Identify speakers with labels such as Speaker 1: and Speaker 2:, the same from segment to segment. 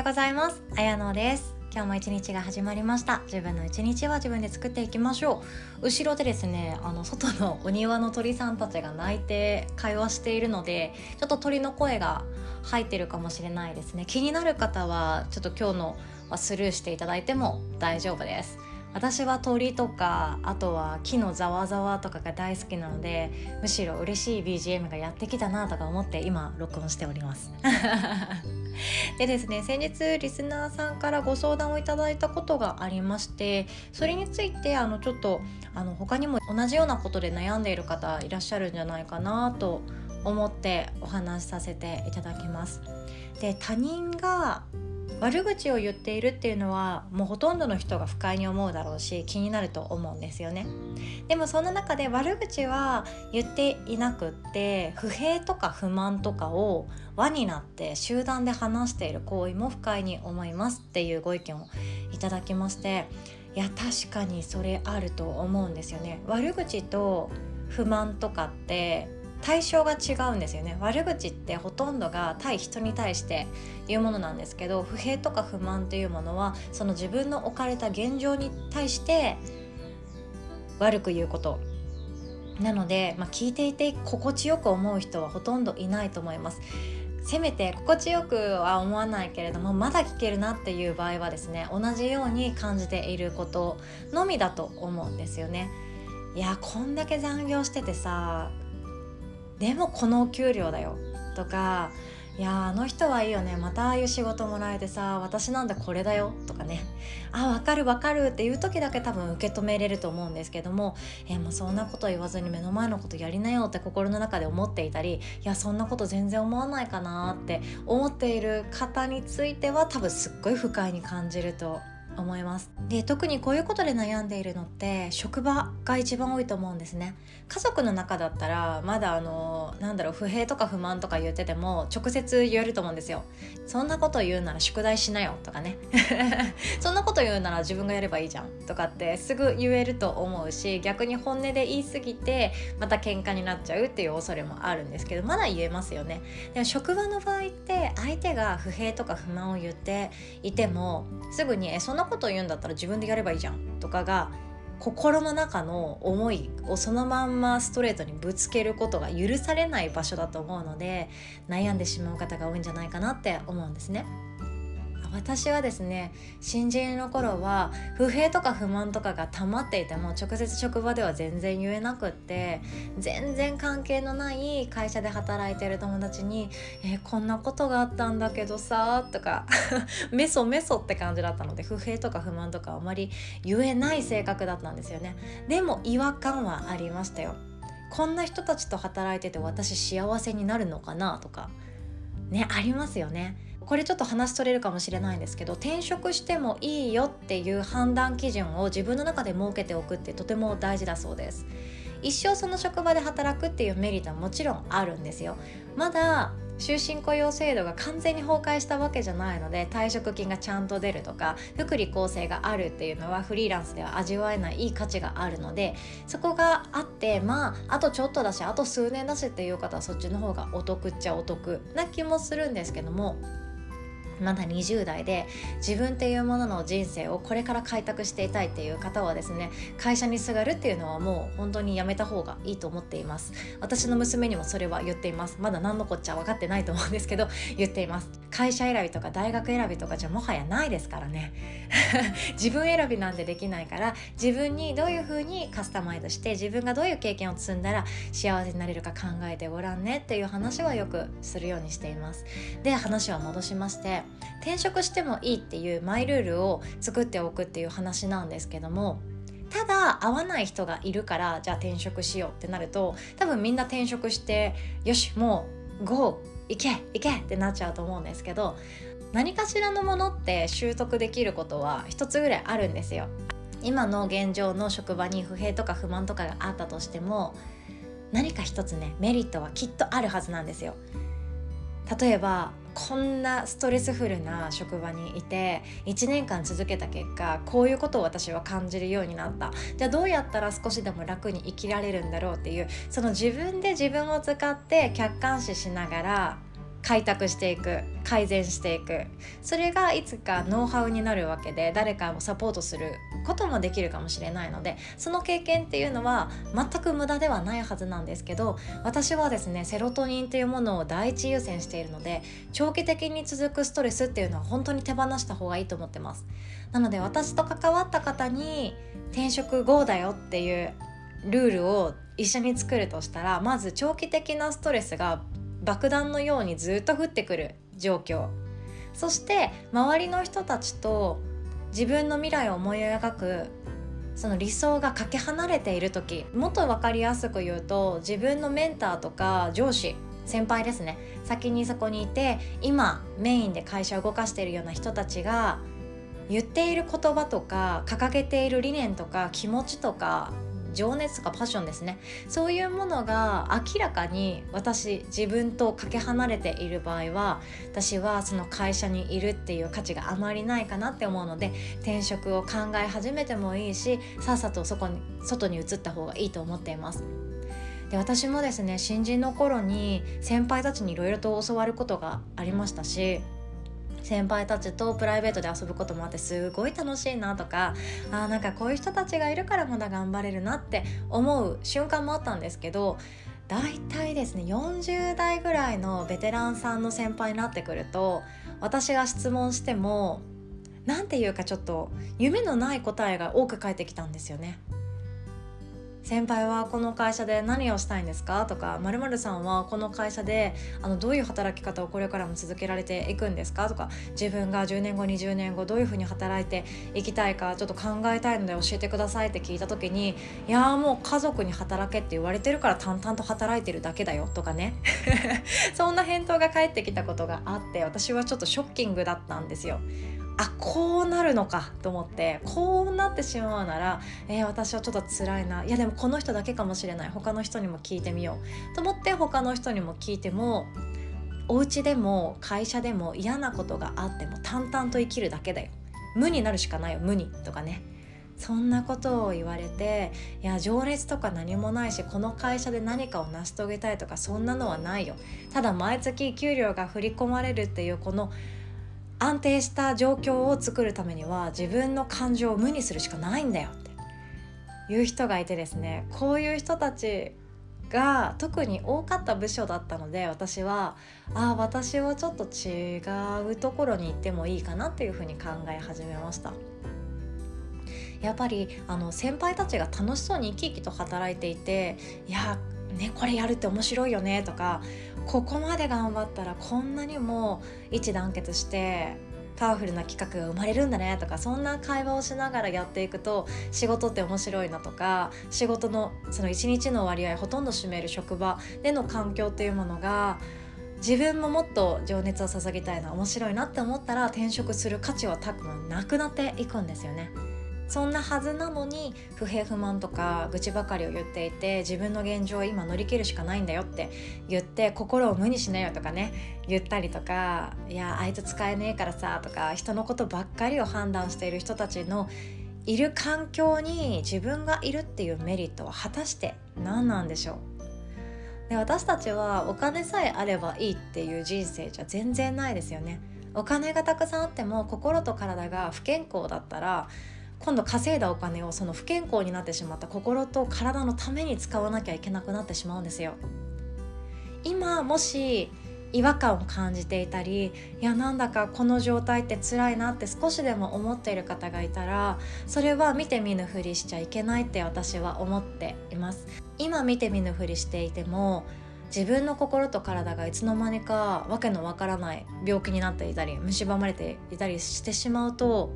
Speaker 1: ようございます。あやのです。今日も一日が始まりました。自分の一日は自分で作っていきましょう。後ろでですねあの外のお庭の鳥さんたちが鳴いて会話しているのでちょっと鳥の声が入ってるかもしれないですね。気になる方はちょっと今日のはスルーしていただいても大丈夫です。私は鳥とかあとは木のざわざわとかが大好きなのでむしろ嬉しい BGM がやってきたなとか思って今録音しております でですね先日リスナーさんからご相談をいただいたことがありましてそれについてあのちょっとあの他にも同じようなことで悩んでいる方いらっしゃるんじゃないかなと思ってお話しさせていただきます。で他人が悪口を言っているっていうのはもうほとんどの人が不快に思うだろうし気になると思うんですよね。でもそんな中で悪口は言っていなくって不平とか不満とかを輪になって集団で話している行為も不快に思いますっていうご意見をいただきましていや確かにそれあると思うんですよね。悪口と不満とかって対象が違うんですよね。悪口ってほとんどが対人に対して言うものなんですけど不平とか不満というものはその自分の置かれた現状に対して悪く言うこと。なので、まあ、聞いていて心地よく思う人はほとんどいないと思います。せめて心地よくは思わないけれどもまだ聞けるなっていう場合はですね同じように感じていることのみだと思うんですよね。いやこんだけ残業しててさでもこのお給料だよ。とかいやあの人はいいよね。またああいう仕事もらえてさ私なんだこれだよ。とかね。あ分かる分かるっていう時だけ多分受け止めれると思うんですけどもえー、もうそんなこと言わずに目の前のことやりなよって心の中で思っていたりいやそんなこと全然思わないかなって思っている方については多分すっごい不快に感じると思います。で特にこういうことで悩んでいるのって職場が一番多いと思うんですね。家族の中だったらまだあのなんだろう不平とか不満とか言ってても直接言えると思うんですよ。そんなこと言うなら宿題しなよとかね。そんなこと言うなら自分がやればいいじゃん。とかってすぐ言えると思うし逆に本音で言い過ぎてまた喧嘩になっちゃうっていう恐れもあるんですけどまだ言えますよね。でも職場の場合って相手が不平とか不満を言っていてもすぐに「えそんななこと言うんだったら自分でやればいいじゃんとかが心の中の思いをそのまんまストレートにぶつけることが許されない場所だと思うので悩んでしまう方が多いんじゃないかなって思うんですね。私はですね新人の頃は不平とか不満とかが溜まっていても直接職場では全然言えなくって全然関係のない会社で働いてる友達に「えー、こんなことがあったんだけどさ」とか メソメソって感じだったので不平とか不満とかあまり言えない性格だったんですよね。でも違和感はありましたよ。こんな人たちと働いてて私幸せになるのかなとかねありますよね。これちょっと話取れるかもしれないんですけど転職してもいいよっていう判断基準を自分の中で設けておくってとても大事だそうです。一生その職場で働くっていうメリットはもちろんあるんですよ。まだ終身雇用制度が完全に崩壊したわけじゃないので退職金がちゃんと出るとか福利厚生があるっていうのはフリーランスでは味わえないいい価値があるのでそこがあってまああとちょっとだしあと数年だしっていう方はそっちの方がお得っちゃお得な気もするんですけどもまだ20代で自分っていうものの人生をこれから開拓していたいっていう方はですね会社にすがるっていうのはもう本当にやめた方がいいと思っています。私の娘にもそれは言っています。まだ何のこっちゃ分かってないと思うんですけど言っています。会社選びとか大学選びとかじゃもはやないですからね。自分選びなんてできないから自分にどういう風にカスタマイズして自分がどういう経験を積んだら幸せになれるか考えてごらんねっていう話はよくするようにしています。で話は戻しまして転職してもいいっていうマイルールを作っておくっていう話なんですけどもただ合わない人がいるからじゃあ転職しようってなると多分みんな転職してよしもう GO 行け行けってなっちゃうと思うんですけど何かしらのものって習得できることは一つぐらいあるんですよ。今の現状の職場に不平とか不満とかがあったとしても何か一つねメリットはきっとあるはずなんですよ。例えばこんなストレスフルな職場にいて1年間続けた結果こういうことを私は感じるようになった。じゃあどうやったら少しでも楽に生きられるんだろうっていうその自分で自分を使って客観視しながら開拓していく改善していく。それがいつかノウハウになるわけで誰かをサポートすることもできるかもしれないのでその経験っていうのは全く無駄ではないはずなんですけど私はですねセロトニンというものを第一優先しているので長期的に続くストレスっていうのは本当に手放した方がいいと思ってます。なので私と関わった方に転職後だよっていうルールを一緒に作るとしたらまず長期的なストレスが爆弾のようにずっと降ってくる状況。そして周りの人たちと自分の未来を思い描くその理想がかけ離れている時もっと分かりやすく言うと自分のメンターとか上司先輩ですね。先にそこにいて今メインで会社を動かしているような人たちが言っている言葉とか掲げている理念とか気持ちとか情熱とかパッションですねそういうものが明らかに私自分とかけ離れている場合は私はその会社にいるっていう価値があまりないかなって思うので転職を考え始めてもいいしさっさとそこに外に移った方がいいと思っています。で私もですね新人の頃に先輩たちにいろいろと教わることがありましたし先輩たちとプライベートで遊ぶこともあってすごい楽しいなとかあなんかこういう人たちがいるからまだ頑張れるなって思う瞬間もあったんですけど大体ですね40代ぐらいのベテランさんの先輩になってくると私が質問しても何て言うかちょっと夢のない答えが多く返ってきたんですよね。先輩はこの会社で何をしたいんですか？とかまるさんはこの会社であのどういう働き方をこれからも続けられていくんですか？とか自分が10年後20年後どういうふうに働いていきたいかちょっと考えたいので教えてくださいって聞いた時にいやもう家族に働けって言われてるから淡々と働いてるだけだよ。とかね。そんな返答が返ってきたことがあって私はちょっとショッキングだったんですよ。あこうなるのかと思ってこうなってしまうなら、えー、私はちょっと辛いな。いやでもこの人だけかもしれない。他の人にも聞いてみよう。と思って他の人にも聞いてもお家でも会社でも嫌なことがあっても淡々と生きるだけだよ。無になるしかないよ無にとかね。そんなことを言われていや情熱とか何もないしこの会社で何かを成し遂げたいとかそんなのはないよ。ただ毎月給料が振り込まれるっていうこの安定した状況を作るためには自分の感情を無にするしかないんだよっていう人がいてですねこういう人たちが特に多かった部署だったので私はああ私はちょっと違うところに行ってもいいかなっていうふうに考え始めました。やっぱりあの先輩たちが楽しそうに生き生きと働いていていやねこれやるって面白いよねとかここまで頑張ったらこんなにも一致団結してパワフルな企画が生まれるんだねとかそんな会話をしながらやっていくと仕事って面白いなとか仕事のその一日の割合ほとんど占める職場での環境っていうものが自分ももっと情熱を注ぎたいな面白いなって思ったら転職する価値は多分なくなっていくんですよね。そんなはずなのに不平不満とか愚痴ばかりを言っていて自分の現状を今乗り切るしかないんだよって言って心を無にしなよとかね言ったりとかいやあいつ使えねえからさとか人のことばっかりを判断している人たちのいる環境に自分がいるっていうメリットは果たして何なんでしょう？で私たちはお金さえあればいいっていう人生じゃ全然ないですよね。お金がたくさんあっても心と体が不健康だったら今度稼いだお金をその不健康になってしまった心と体のために使わなきゃいけなくなってしまうんですよ。今もし違和感を感じていたりいやなんだかこの状態って辛いなって少しでも思っている方がいたらそれは見て見ぬふりしちゃいけないって私は思っています今見て見ぬふりしていても自分の心と体がいつの間にかわけのわからない病気になっていたり蝕まれていたりしてしまうと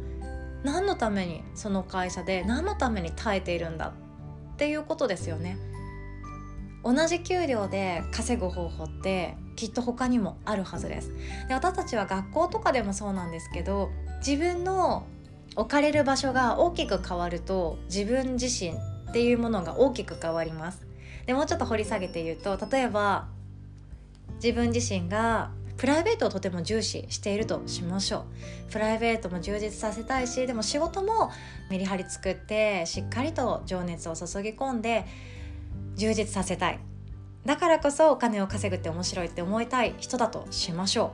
Speaker 1: 何のためにその会社で何のために耐えているんだっていうことですよね。同じ給料で稼ぐ方法ってきっと他にもあるはずです。で私たちは学校とかでもそうなんですけど自分の置かれる場所が大きく変わると自分自身っていうものが大きく変わります。でもうちょっと掘り下げて言うと例えば自分自身がプライベートをとても重視しているとしましょう。プライベートも充実させたいしでも仕事もメリハリ作ってしっかりと情熱を注ぎ込んで充実させたい。だからこそお金を稼ぐって面白いって思いたい人だとしましょ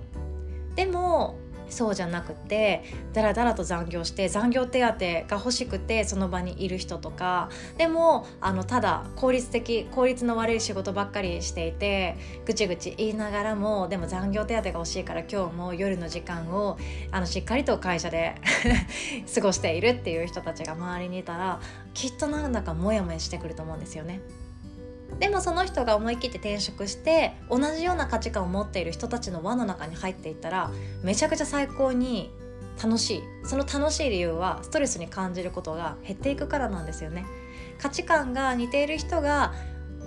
Speaker 1: う。でもそうじゃなくてだらだらと残業して残業手当が欲しくてその場にいる人とかでもあのただ効率的効率の悪い仕事ばっかりしていてぐちぐち言いながらもでも残業手当が欲しいから今日も夜の時間をあのしっかりと会社で 過ごしているっていう人たちが周りにいたらきっとなんだかモヤモヤしてくると思うんですよね。でもその人が思い切って転職して同じような価値観を持っている人たちの輪の中に入っていったらめちゃくちゃ最高に楽しい。その楽しい理由はストレスに感じることが減っていくからなんですよね。価値観が似ている人が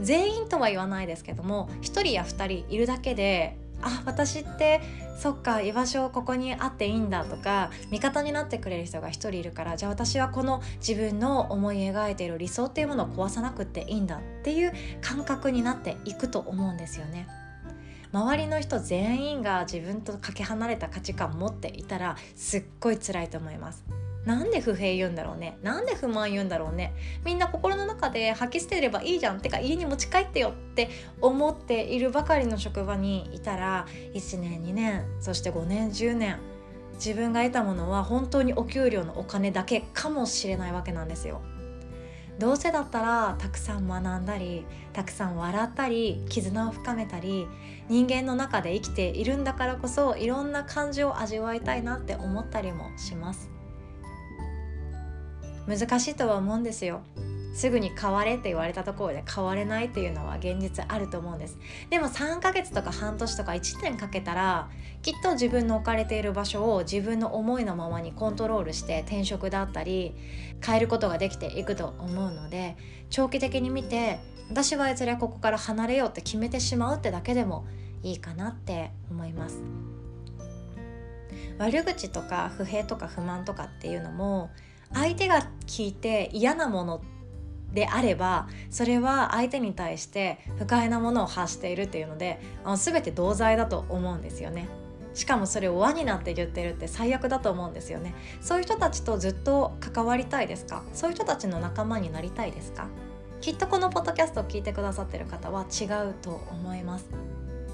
Speaker 1: 全員とは言わないですけども1人や2人いるだけであ私ってそっか居場所ここにあっていいんだとか味方になってくれる人が一人いるからじゃあ私はこの自分の思い描いている理想っていうものを壊さなくっていいんだっていう感覚になっていくと思うんですよね。周りの人全員が自分とかけ離れた価値観を持っていたらすっごい辛いと思います。なんで不平言うんだろうね。なんで不満言うんだろうね。みんな心の中で吐き捨てればいいじゃんってか家に持ち帰ってよって思っているばかりの職場にいたら1年2年そして5年10年自分が得たものは本当にお給料のお金だけかもしれないわけなんですよ。どうせだったらたくさん学んだりたくさん笑ったり絆を深めたり人間の中で生きているんだからこそいろんな感情を味わいたいなって思ったりもします。難しいとは思うんですよ。すぐに変われって言われたところで変われないっていうのは現実あると思うんです。でも3ヶ月とか半年とか1年かけたらきっと自分の置かれている場所を自分の思いのままにコントロールして転職だったり変えることができていくと思うので長期的に見て私はいずれここから離れようって決めてしまうってだけでもいいかなって思います。悪口とか不平とか不満とかっていうのも相手が聞いて嫌なものであればそれは相手に対して不快なものを発しているっていうのであの全て同罪だと思うんですよね。しかもそれを輪になって言ってるって最悪だと思うんですよね。そういう人たちとずっと関わりたいですか？そういう人たちの仲間になりたいですか？きっとこのポッドキャストを聞いてくださってる方は違うと思います。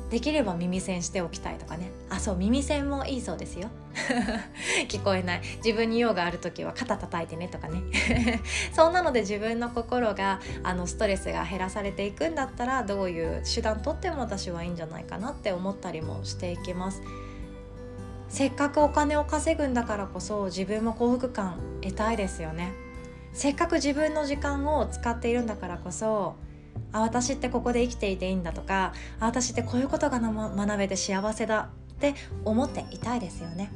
Speaker 1: できれば耳栓しておきたいとかね。あそう耳栓もいいそうですよ。聞こえない。自分に用がある時は肩叩いてねとかね。そんなので自分の心があのストレスが減らされていくんだったらどういう手段とっても私はいいんじゃないかなって思ったりもしていきます。せっかくお金を稼ぐんだからこそ自分も幸福感得たいですよね。せっかく自分の時間を使っているんだからこそあ私ってここで生きていていいんだとかあ私ってこういうことが学べて幸せだって思っていたいですよね。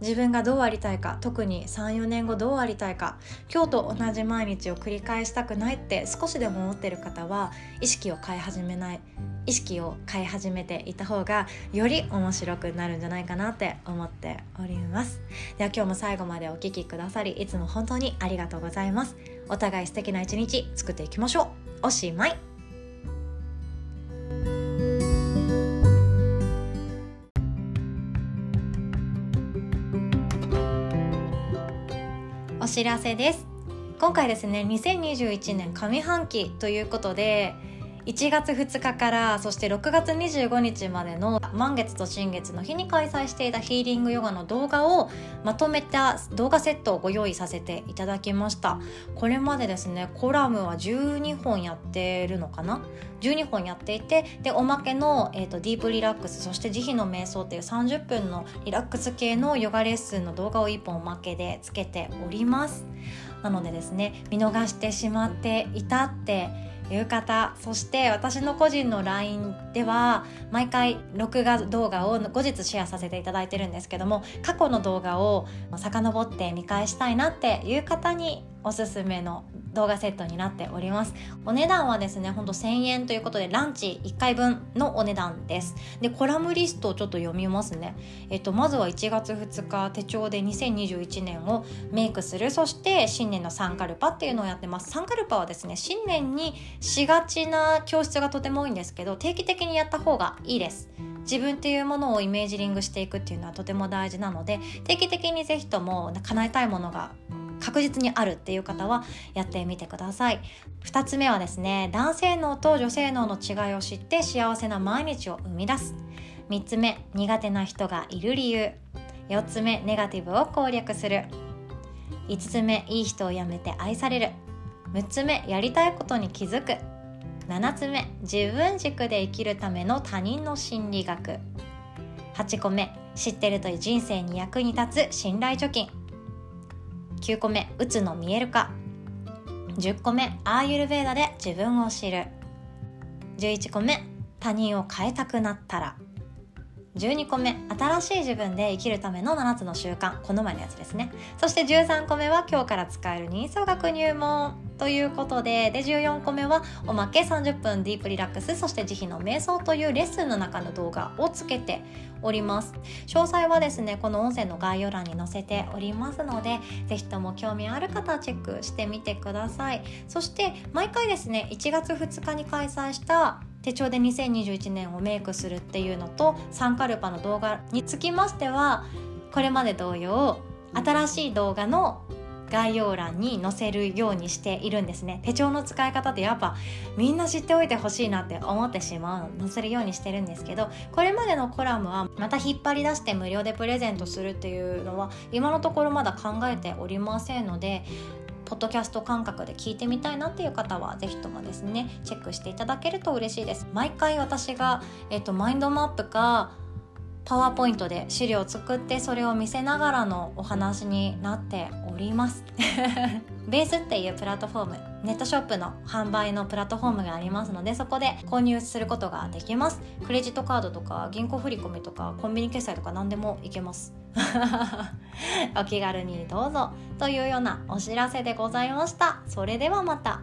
Speaker 1: 自分がどうありたいか特に34年後どうありたいか今日と同じ毎日を繰り返したくないって少しでも思ってる方は意識を変え始めない意識を変え始めていた方がより面白くなるんじゃないかなって思っております。では今日も最後までお聴きくださりいつも本当にありがとうございます。お互い素敵な一日作っていきましょう。おしまい。知らせです。今回ですね2021年上半期ということで1月2日からそして6月25日までの満月と新月の日に開催していたヒーリングヨガの動画をまとめた動画セットをご用意させていただきました。これまでですねコラムは12本やってるのかな？12本やっていてでおまけの、えーと、ディープリラックスそして慈悲の瞑想っていう30分のリラックス系のヨガレッスンの動画を1本おまけでつけております。なのでですね見逃してしまっていたって浴衣。そして私の個人の LINE では毎回録画動画を後日シェアさせていただいてるんですけども過去の動画を遡って見返したいなっていう方におすすめの動画セットになっております。お値段はですねほんと1000円ということでランチ1回分のお値段です。でコラムリストをちょっと読みますね。えっとまずは1月2日手帳で2021年をメイクする。そして新年のサンカルパっていうのをやってます。サンカルパはですね新年にしがちな教室がとても多いんですけど定期的にやった方がいいです。自分っていうものをイメージリングしていくっていうのはとても大事なので定期的にぜひとも叶えたいものが確実にあるっていう方はやってみてください。2つ目はですね男性脳と女性脳の違いを知って幸せな毎日を生み出す。3つ目苦手な人がいる理由。4つ目ネガティブを攻略する。5つ目いい人を辞めて愛される。6つ目やりたいことに気づく。7つ目自分軸で生きるための他人の心理学。8個目知ってると人生に役に立つ信頼貯金。9個目うつの見える化。10個目アーユルベーダで自分を知る。11個目他人を変えたくなったら。12個目新しい自分で生きるための7つの習慣。この前のやつですね。そして13個目は今日から使える人相学入門。ということでで14個目はおまけ30分ディープリラックスそして慈悲の瞑想というレッスンの中の動画をつけております。詳細はですねこの音声の概要欄に載せておりますので是非とも興味ある方はチェックしてみてください。そして毎回ですね1月2日に開催した手帳で2021年をメイクするっていうのとサンカルパの動画につきましてはこれまで同様新しい動画の概要欄に載せるようにしているんですね。手帳の使い方ってやっぱみんな知っておいてほしいなって思ってしまう載せるようにしてるんですけどこれまでのコラムはまた引っ張り出して無料でプレゼントするっていうのは今のところまだ考えておりませんのでポッドキャスト感覚で聞いてみたいなっていう方は是非ともですねチェックしていただけると嬉しいです。毎回私が、えっと、マインドマップかパワーポイントで資料を作ってそれを見せながらのお話になってります。ベースっていうプラットフォームネットショップの販売のプラットフォームがありますのでそこで購入することができます。クレジットカードとか銀行振込とかコンビニ決済とか何でもいけます。お気軽にどうぞ。というようなお知らせでございました。それではまた。